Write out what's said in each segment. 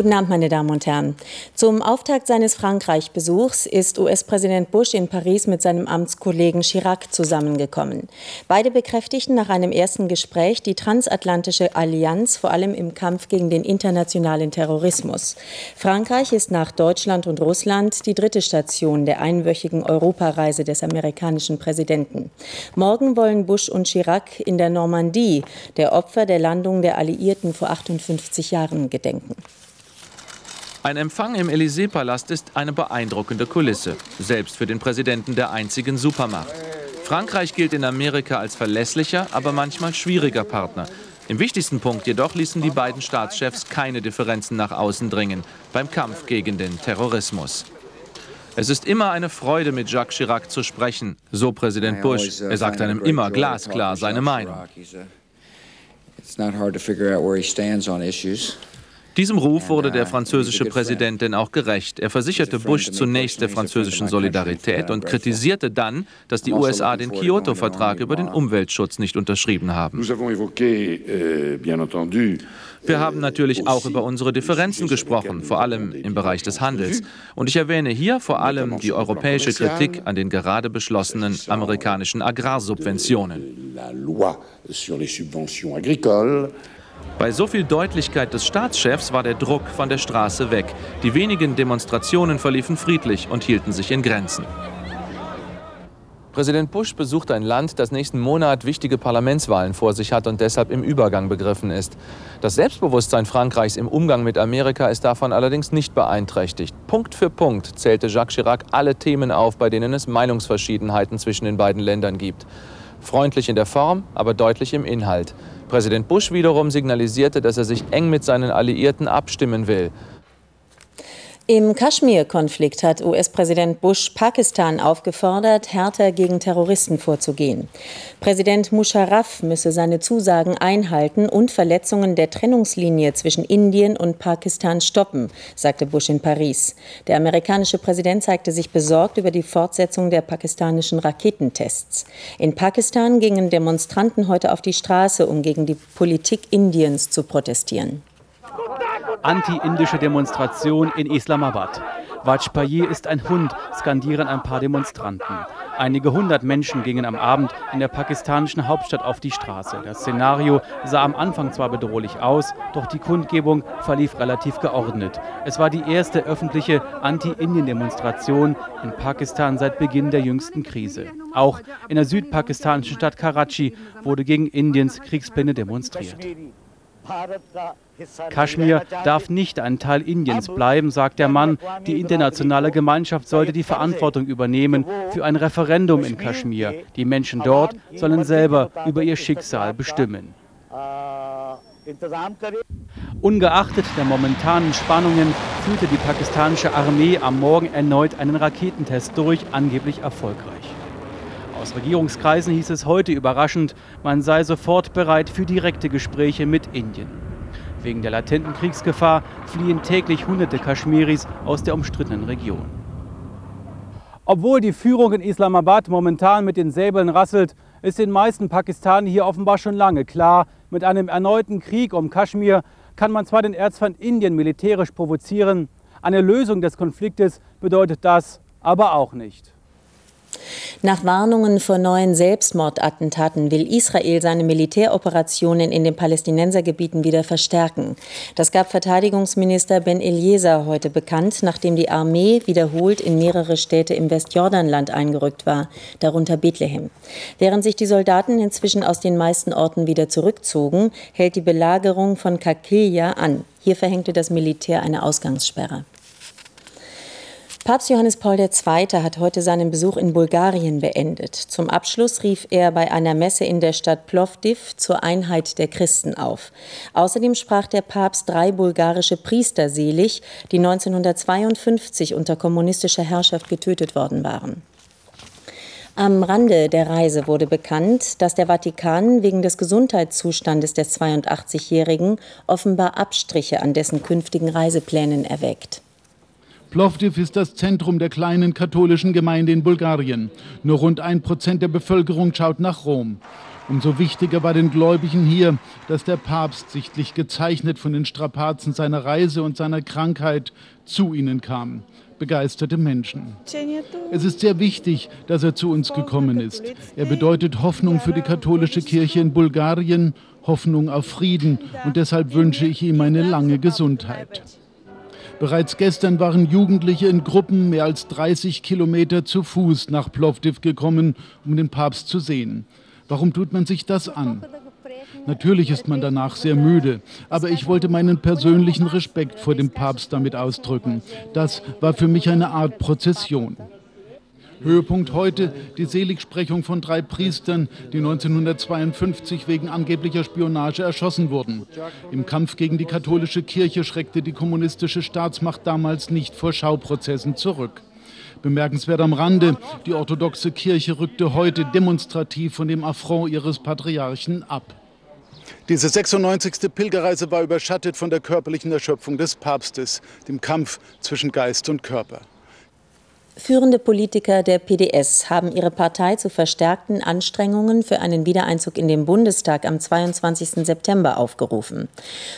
Guten Abend, meine Damen und Herren. Zum Auftakt seines Frankreich-Besuchs ist US-Präsident Bush in Paris mit seinem Amtskollegen Chirac zusammengekommen. Beide bekräftigten nach einem ersten Gespräch die transatlantische Allianz, vor allem im Kampf gegen den internationalen Terrorismus. Frankreich ist nach Deutschland und Russland die dritte Station der einwöchigen Europareise des amerikanischen Präsidenten. Morgen wollen Bush und Chirac in der Normandie der Opfer der Landung der Alliierten vor 58 Jahren gedenken. Ein Empfang im Élysée-Palast ist eine beeindruckende Kulisse, selbst für den Präsidenten der einzigen Supermacht. Frankreich gilt in Amerika als verlässlicher, aber manchmal schwieriger Partner. Im wichtigsten Punkt jedoch ließen die beiden Staatschefs keine Differenzen nach außen dringen beim Kampf gegen den Terrorismus. Es ist immer eine Freude, mit Jacques Chirac zu sprechen, so Präsident Bush. Er sagt einem immer glasklar seine Meinung. It's not hard to figure out where he stands on issues. Diesem Ruf wurde der französische Präsident denn auch gerecht. Er versicherte Bush zunächst der französischen Solidarität und kritisierte dann, dass die USA den Kyoto-Vertrag über den Umweltschutz nicht unterschrieben haben. Euh, Wir haben natürlich auch über unsere Differenzen gesprochen, vor allem im Bereich des Handels. Und ich erwähne hier vor allem die europäische Kritik an den gerade beschlossenen amerikanischen Agrarsubventionen. Bei so viel Deutlichkeit des Staatschefs war der Druck von der Straße weg. Die wenigen Demonstrationen verliefen friedlich und hielten sich in Grenzen. Präsident Bush besucht ein Land, das nächsten Monat wichtige Parlamentswahlen vor sich hat und deshalb im Übergang begriffen ist. Das Selbstbewusstsein Frankreichs im Umgang mit Amerika ist davon allerdings nicht beeinträchtigt. Punkt für Punkt zählte Jacques Chirac alle Themen auf, bei denen es Meinungsverschiedenheiten zwischen den beiden Ländern gibt. Freundlich in der Form, aber deutlich im Inhalt. Präsident Bush wiederum signalisierte, dass er sich eng mit seinen Alliierten abstimmen will. Im Kaschmir-Konflikt hat US-Präsident Bush Pakistan aufgefordert, härter gegen Terroristen vorzugehen. Präsident Musharraf müsse seine Zusagen einhalten und Verletzungen der Trennungslinie zwischen Indien und Pakistan stoppen, sagte Bush in Paris. Der amerikanische Präsident zeigte sich besorgt über die Fortsetzung der pakistanischen Raketentests. In Pakistan gingen Demonstranten heute auf die Straße, um gegen die Politik Indiens zu protestieren anti-indische Demonstration in Islamabad. Vajpayee ist ein Hund, skandieren ein paar Demonstranten. Einige hundert Menschen gingen am Abend in der pakistanischen Hauptstadt auf die Straße. Das Szenario sah am Anfang zwar bedrohlich aus, doch die Kundgebung verlief relativ geordnet. Es war die erste öffentliche Anti-Indien-Demonstration in Pakistan seit Beginn der jüngsten Krise. Auch in der südpakistanischen Stadt Karachi wurde gegen Indiens Kriegspläne demonstriert. Kaschmir darf nicht ein Teil Indiens bleiben, sagt der Mann. Die internationale Gemeinschaft sollte die Verantwortung übernehmen für ein Referendum in Kaschmir. Die Menschen dort sollen selber über ihr Schicksal bestimmen. Ungeachtet der momentanen Spannungen führte die pakistanische Armee am Morgen erneut einen Raketentest durch, angeblich erfolgreich. Aus Regierungskreisen hieß es heute überraschend, man sei sofort bereit für direkte Gespräche mit Indien. Wegen der latenten Kriegsgefahr fliehen täglich hunderte Kaschmiris aus der umstrittenen Region. Obwohl die Führung in Islamabad momentan mit den Säbeln rasselt, ist den meisten Pakistanern hier offenbar schon lange klar, mit einem erneuten Krieg um Kaschmir kann man zwar den Erzfeind Indien militärisch provozieren, eine Lösung des Konfliktes bedeutet das aber auch nicht. Nach Warnungen vor neuen Selbstmordattentaten will Israel seine Militäroperationen in den Palästinensergebieten wieder verstärken. Das gab Verteidigungsminister Ben Eliezer heute bekannt, nachdem die Armee wiederholt in mehrere Städte im Westjordanland eingerückt war, darunter Bethlehem. Während sich die Soldaten inzwischen aus den meisten Orten wieder zurückzogen, hält die Belagerung von Kakilja an. Hier verhängte das Militär eine Ausgangssperre. Papst Johannes Paul II. hat heute seinen Besuch in Bulgarien beendet. Zum Abschluss rief er bei einer Messe in der Stadt Plovdiv zur Einheit der Christen auf. Außerdem sprach der Papst drei bulgarische Priester selig, die 1952 unter kommunistischer Herrschaft getötet worden waren. Am Rande der Reise wurde bekannt, dass der Vatikan wegen des Gesundheitszustandes des 82-Jährigen offenbar Abstriche an dessen künftigen Reiseplänen erweckt. Plovdiv ist das Zentrum der kleinen katholischen Gemeinde in Bulgarien. Nur rund ein Prozent der Bevölkerung schaut nach Rom. Umso wichtiger war den Gläubigen hier, dass der Papst, sichtlich gezeichnet von den Strapazen seiner Reise und seiner Krankheit, zu ihnen kam. Begeisterte Menschen. Es ist sehr wichtig, dass er zu uns gekommen ist. Er bedeutet Hoffnung für die katholische Kirche in Bulgarien, Hoffnung auf Frieden und deshalb wünsche ich ihm eine lange Gesundheit. Bereits gestern waren Jugendliche in Gruppen mehr als 30 Kilometer zu Fuß nach Plovdiv gekommen, um den Papst zu sehen. Warum tut man sich das an? Natürlich ist man danach sehr müde, aber ich wollte meinen persönlichen Respekt vor dem Papst damit ausdrücken. Das war für mich eine Art Prozession. Höhepunkt heute die Seligsprechung von drei Priestern, die 1952 wegen angeblicher Spionage erschossen wurden. Im Kampf gegen die katholische Kirche schreckte die kommunistische Staatsmacht damals nicht vor Schauprozessen zurück. Bemerkenswert am Rande, die orthodoxe Kirche rückte heute demonstrativ von dem Affront ihres Patriarchen ab. Diese 96. Pilgerreise war überschattet von der körperlichen Erschöpfung des Papstes, dem Kampf zwischen Geist und Körper. Führende Politiker der PDS haben ihre Partei zu verstärkten Anstrengungen für einen Wiedereinzug in den Bundestag am 22. September aufgerufen.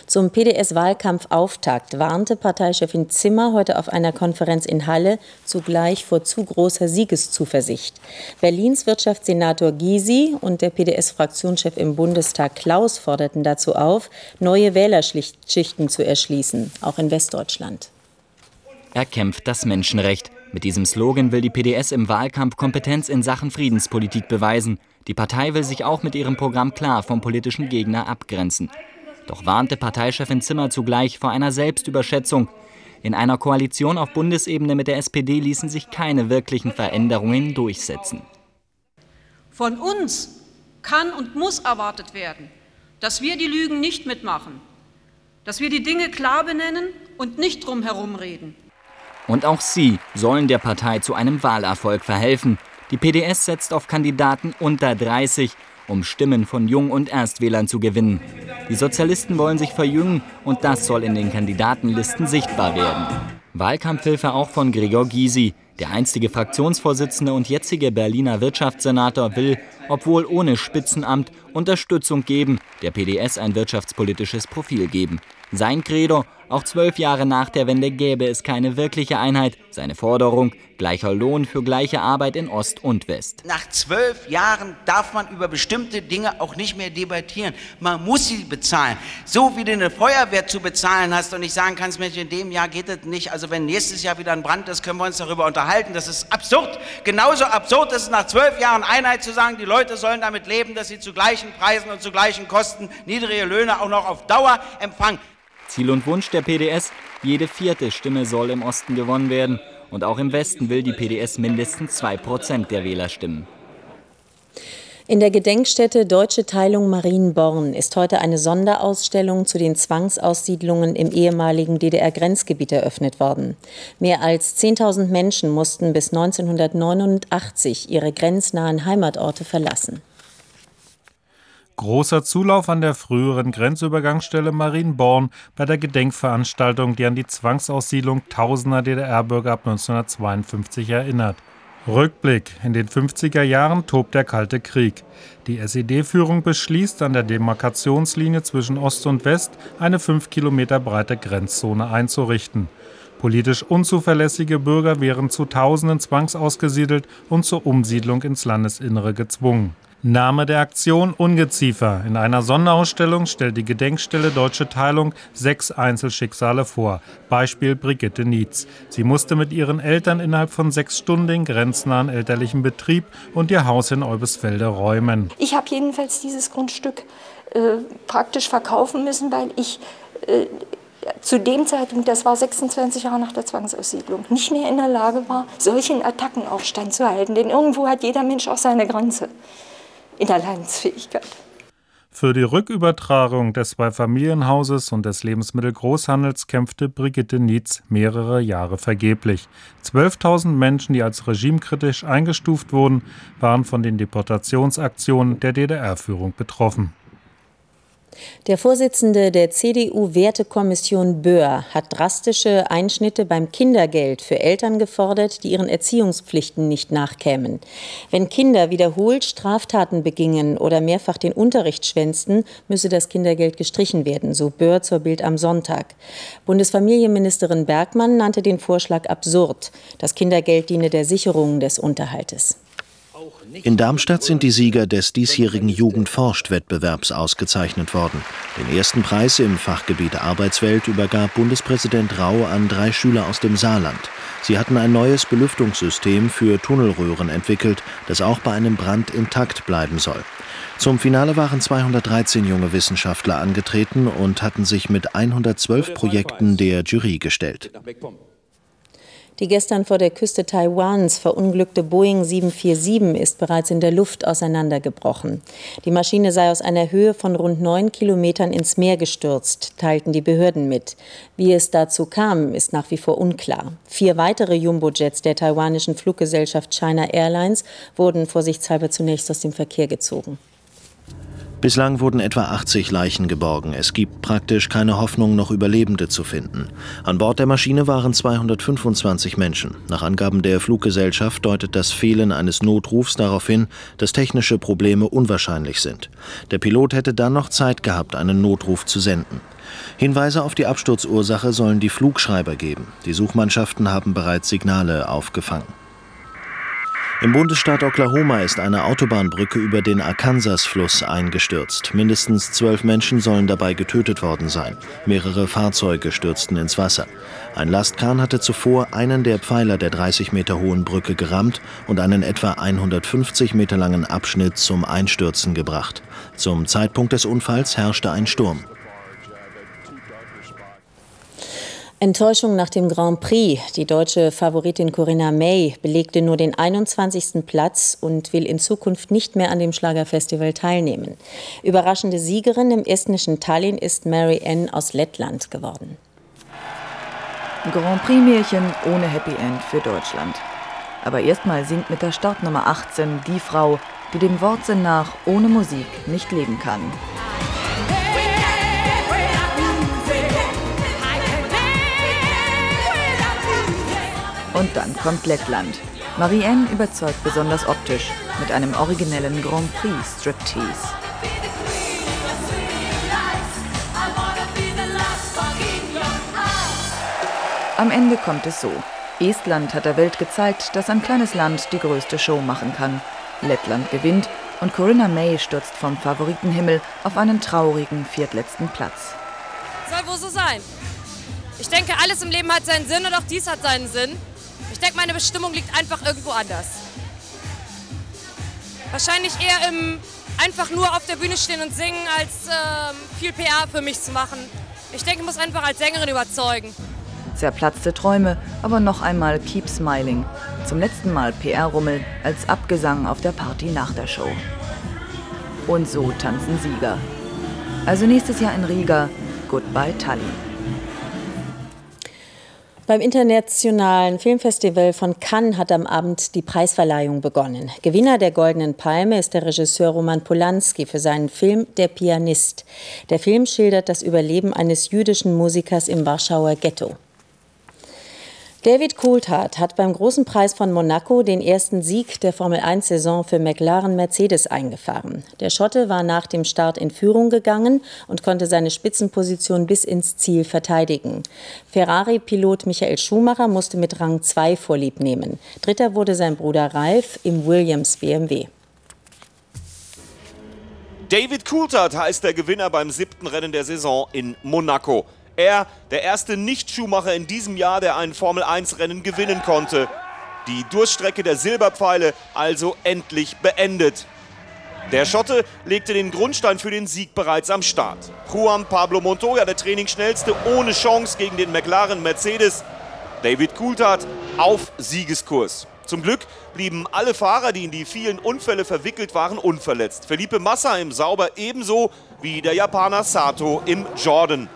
Zum PDS-Wahlkampfauftakt warnte Parteichefin Zimmer heute auf einer Konferenz in Halle zugleich vor zu großer Siegeszuversicht. Berlins Wirtschaftssenator Gysi und der PDS-Fraktionschef im Bundestag Klaus forderten dazu auf, neue Wählerschichten zu erschließen, auch in Westdeutschland. Er kämpft das Menschenrecht. Mit diesem Slogan will die PDS im Wahlkampf Kompetenz in Sachen Friedenspolitik beweisen. Die Partei will sich auch mit ihrem Programm klar vom politischen Gegner abgrenzen. Doch warnte Parteichefin Zimmer zugleich vor einer Selbstüberschätzung. In einer Koalition auf Bundesebene mit der SPD ließen sich keine wirklichen Veränderungen durchsetzen. Von uns kann und muss erwartet werden, dass wir die Lügen nicht mitmachen, dass wir die Dinge klar benennen und nicht drum herum reden. Und auch sie sollen der Partei zu einem Wahlerfolg verhelfen. Die PDS setzt auf Kandidaten unter 30, um Stimmen von Jung- und Erstwählern zu gewinnen. Die Sozialisten wollen sich verjüngen und das soll in den Kandidatenlisten sichtbar werden. Wahlkampfhilfe auch von Gregor Gysi. Der einstige Fraktionsvorsitzende und jetzige Berliner Wirtschaftssenator will, obwohl ohne Spitzenamt, Unterstützung geben, der PDS ein wirtschaftspolitisches Profil geben. Sein Credo, auch zwölf Jahre nach der Wende gäbe es keine wirkliche Einheit. Seine Forderung, gleicher Lohn für gleiche Arbeit in Ost und West. Nach zwölf Jahren darf man über bestimmte Dinge auch nicht mehr debattieren. Man muss sie bezahlen. So wie du eine Feuerwehr zu bezahlen hast und nicht sagen kannst, Mensch, in dem Jahr geht das nicht. Also wenn nächstes Jahr wieder ein Brand ist, können wir uns darüber unterhalten. Das ist absurd. Genauso absurd ist es nach zwölf Jahren Einheit zu sagen, die Leute sollen damit leben, dass sie zu gleichen Preisen und zu gleichen Kosten niedrige Löhne auch noch auf Dauer empfangen. Ziel und Wunsch der PDS, jede vierte Stimme soll im Osten gewonnen werden. Und auch im Westen will die PDS mindestens zwei Prozent der Wähler stimmen. In der Gedenkstätte Deutsche Teilung Marienborn ist heute eine Sonderausstellung zu den Zwangsaussiedlungen im ehemaligen DDR-Grenzgebiet eröffnet worden. Mehr als 10.000 Menschen mussten bis 1989 ihre grenznahen Heimatorte verlassen. Großer Zulauf an der früheren Grenzübergangsstelle Marienborn bei der Gedenkveranstaltung, die an die Zwangsaussiedlung tausender DDR-Bürger ab 1952 erinnert. Rückblick. In den 50er Jahren tobt der Kalte Krieg. Die SED-Führung beschließt, an der Demarkationslinie zwischen Ost und West eine fünf Kilometer breite Grenzzone einzurichten. Politisch unzuverlässige Bürger wären zu Tausenden zwangsausgesiedelt und zur Umsiedlung ins Landesinnere gezwungen. Name der Aktion Ungeziefer. In einer Sonderausstellung stellt die Gedenkstelle Deutsche Teilung sechs Einzelschicksale vor. Beispiel Brigitte Nietz. Sie musste mit ihren Eltern innerhalb von sechs Stunden den grenznahen elterlichen Betrieb und ihr Haus in Eubesfelde räumen. Ich habe jedenfalls dieses Grundstück äh, praktisch verkaufen müssen, weil ich äh, zu dem Zeitpunkt, das war 26 Jahre nach der Zwangsaussiedlung, nicht mehr in der Lage war, solchen Attackenaufstand zu halten. Denn irgendwo hat jeder Mensch auch seine Grenze in der Leidensfähigkeit. Für die Rückübertragung des Zweifamilienhauses und des Lebensmittelgroßhandels kämpfte Brigitte Nietz mehrere Jahre vergeblich. 12.000 Menschen, die als regimekritisch eingestuft wurden, waren von den Deportationsaktionen der DDR-Führung betroffen. Der Vorsitzende der CDU-Wertekommission Böhr hat drastische Einschnitte beim Kindergeld für Eltern gefordert, die ihren Erziehungspflichten nicht nachkämen. Wenn Kinder wiederholt Straftaten begingen oder mehrfach den Unterricht schwänzten, müsse das Kindergeld gestrichen werden, so Böhr zur Bild am Sonntag. Bundesfamilienministerin Bergmann nannte den Vorschlag absurd. Das Kindergeld diene der Sicherung des Unterhaltes. In Darmstadt sind die Sieger des diesjährigen Jugendforscht-Wettbewerbs ausgezeichnet worden. Den ersten Preis im Fachgebiet Arbeitswelt übergab Bundespräsident Rau an drei Schüler aus dem Saarland. Sie hatten ein neues Belüftungssystem für Tunnelröhren entwickelt, das auch bei einem Brand intakt bleiben soll. Zum Finale waren 213 junge Wissenschaftler angetreten und hatten sich mit 112 Projekten der Jury gestellt. Die gestern vor der Küste Taiwans verunglückte Boeing 747 ist bereits in der Luft auseinandergebrochen. Die Maschine sei aus einer Höhe von rund neun Kilometern ins Meer gestürzt, teilten die Behörden mit. Wie es dazu kam, ist nach wie vor unklar. Vier weitere Jumbo-Jets der taiwanischen Fluggesellschaft China Airlines wurden vorsichtshalber zunächst aus dem Verkehr gezogen. Bislang wurden etwa 80 Leichen geborgen. Es gibt praktisch keine Hoffnung, noch Überlebende zu finden. An Bord der Maschine waren 225 Menschen. Nach Angaben der Fluggesellschaft deutet das Fehlen eines Notrufs darauf hin, dass technische Probleme unwahrscheinlich sind. Der Pilot hätte dann noch Zeit gehabt, einen Notruf zu senden. Hinweise auf die Absturzursache sollen die Flugschreiber geben. Die Suchmannschaften haben bereits Signale aufgefangen. Im Bundesstaat Oklahoma ist eine Autobahnbrücke über den Arkansas-Fluss eingestürzt. Mindestens zwölf Menschen sollen dabei getötet worden sein. Mehrere Fahrzeuge stürzten ins Wasser. Ein Lastkran hatte zuvor einen der Pfeiler der 30 Meter hohen Brücke gerammt und einen etwa 150 Meter langen Abschnitt zum Einstürzen gebracht. Zum Zeitpunkt des Unfalls herrschte ein Sturm. Enttäuschung nach dem Grand Prix. Die deutsche Favoritin Corinna May belegte nur den 21. Platz und will in Zukunft nicht mehr an dem Schlagerfestival teilnehmen. Überraschende Siegerin im estnischen Tallinn ist Mary Ann aus Lettland geworden. Grand Prix-Märchen ohne Happy End für Deutschland. Aber erstmal singt mit der Startnummer 18 die Frau, die dem Wortsinn nach ohne Musik nicht leben kann. Und dann kommt Lettland. Marianne überzeugt besonders optisch mit einem originellen Grand Prix Striptease. Am Ende kommt es so. Estland hat der Welt gezeigt, dass ein kleines Land die größte Show machen kann. Lettland gewinnt und Corinna May stürzt vom Favoritenhimmel auf einen traurigen viertletzten Platz. Soll wohl so sein. Ich denke, alles im Leben hat seinen Sinn und auch dies hat seinen Sinn. Ich denke, meine Bestimmung liegt einfach irgendwo anders. Wahrscheinlich eher im einfach nur auf der Bühne stehen und singen, als ähm, viel PR für mich zu machen. Ich denke, ich muss einfach als Sängerin überzeugen. Zerplatzte Träume, aber noch einmal Keep Smiling. Zum letzten Mal PR-Rummel als Abgesang auf der Party nach der Show. Und so tanzen Sieger. Also nächstes Jahr in Riga, Goodbye Tallinn. Beim Internationalen Filmfestival von Cannes hat am Abend die Preisverleihung begonnen. Gewinner der Goldenen Palme ist der Regisseur Roman Polanski für seinen Film Der Pianist. Der Film schildert das Überleben eines jüdischen Musikers im Warschauer Ghetto. David Coulthard hat beim Großen Preis von Monaco den ersten Sieg der Formel-1-Saison für McLaren Mercedes eingefahren. Der Schotte war nach dem Start in Führung gegangen und konnte seine Spitzenposition bis ins Ziel verteidigen. Ferrari-Pilot Michael Schumacher musste mit Rang 2 vorlieb nehmen. Dritter wurde sein Bruder Ralf im Williams BMW. David Coulthard heißt der Gewinner beim siebten Rennen der Saison in Monaco. Er, der erste Nicht-Schuhmacher in diesem Jahr, der ein Formel-1-Rennen gewinnen konnte. Die Durststrecke der Silberpfeile also endlich beendet. Der Schotte legte den Grundstein für den Sieg bereits am Start. Juan Pablo Montoya, der Trainingsschnellste, ohne Chance gegen den McLaren Mercedes. David Coulthard auf Siegeskurs. Zum Glück blieben alle Fahrer, die in die vielen Unfälle verwickelt waren, unverletzt. Felipe Massa im Sauber ebenso wie der Japaner Sato im Jordan.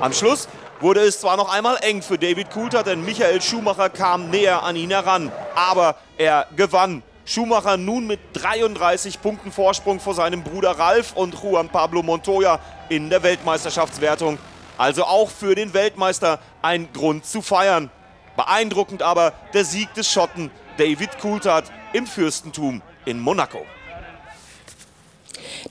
Am Schluss wurde es zwar noch einmal eng für David Coulter, denn Michael Schumacher kam näher an ihn heran. Aber er gewann. Schumacher nun mit 33 Punkten Vorsprung vor seinem Bruder Ralf und Juan Pablo Montoya in der Weltmeisterschaftswertung. Also auch für den Weltmeister ein Grund zu feiern. Beeindruckend aber der Sieg des Schotten David Coulthard im Fürstentum in Monaco.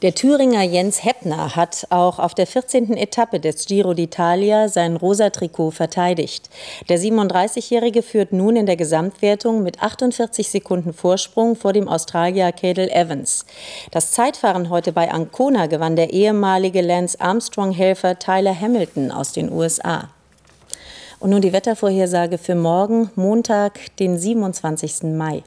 Der Thüringer Jens Heppner hat auch auf der 14. Etappe des Giro d'Italia sein rosa Trikot verteidigt. Der 37-Jährige führt nun in der Gesamtwertung mit 48 Sekunden Vorsprung vor dem Australier Cadel Evans. Das Zeitfahren heute bei Ancona gewann der ehemalige Lance Armstrong-Helfer Tyler Hamilton aus den USA. Und nun die Wettervorhersage für morgen, Montag, den 27. Mai.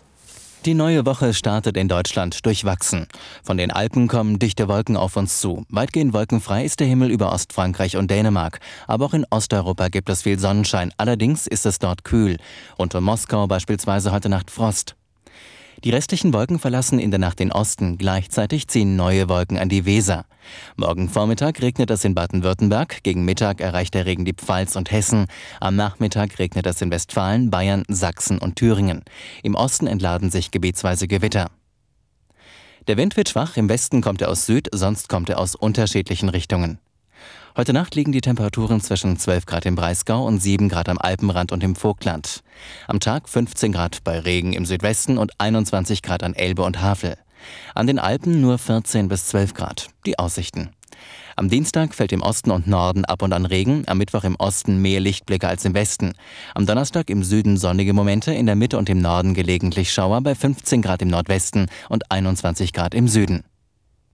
Die neue Woche startet in Deutschland durchwachsen. Von den Alpen kommen dichte Wolken auf uns zu. Weitgehend wolkenfrei ist der Himmel über Ostfrankreich und Dänemark. Aber auch in Osteuropa gibt es viel Sonnenschein. Allerdings ist es dort kühl. Unter Moskau beispielsweise heute Nacht Frost. Die restlichen Wolken verlassen in der Nacht den Osten. Gleichzeitig ziehen neue Wolken an die Weser. Morgen Vormittag regnet es in Baden-Württemberg. Gegen Mittag erreicht der Regen die Pfalz und Hessen. Am Nachmittag regnet es in Westfalen, Bayern, Sachsen und Thüringen. Im Osten entladen sich gebietsweise Gewitter. Der Wind wird schwach. Im Westen kommt er aus Süd, sonst kommt er aus unterschiedlichen Richtungen. Heute Nacht liegen die Temperaturen zwischen 12 Grad im Breisgau und 7 Grad am Alpenrand und im Vogtland. Am Tag 15 Grad bei Regen im Südwesten und 21 Grad an Elbe und Havel. An den Alpen nur 14 bis 12 Grad. Die Aussichten. Am Dienstag fällt im Osten und Norden ab und an Regen, am Mittwoch im Osten mehr Lichtblicke als im Westen. Am Donnerstag im Süden sonnige Momente, in der Mitte und im Norden gelegentlich Schauer bei 15 Grad im Nordwesten und 21 Grad im Süden.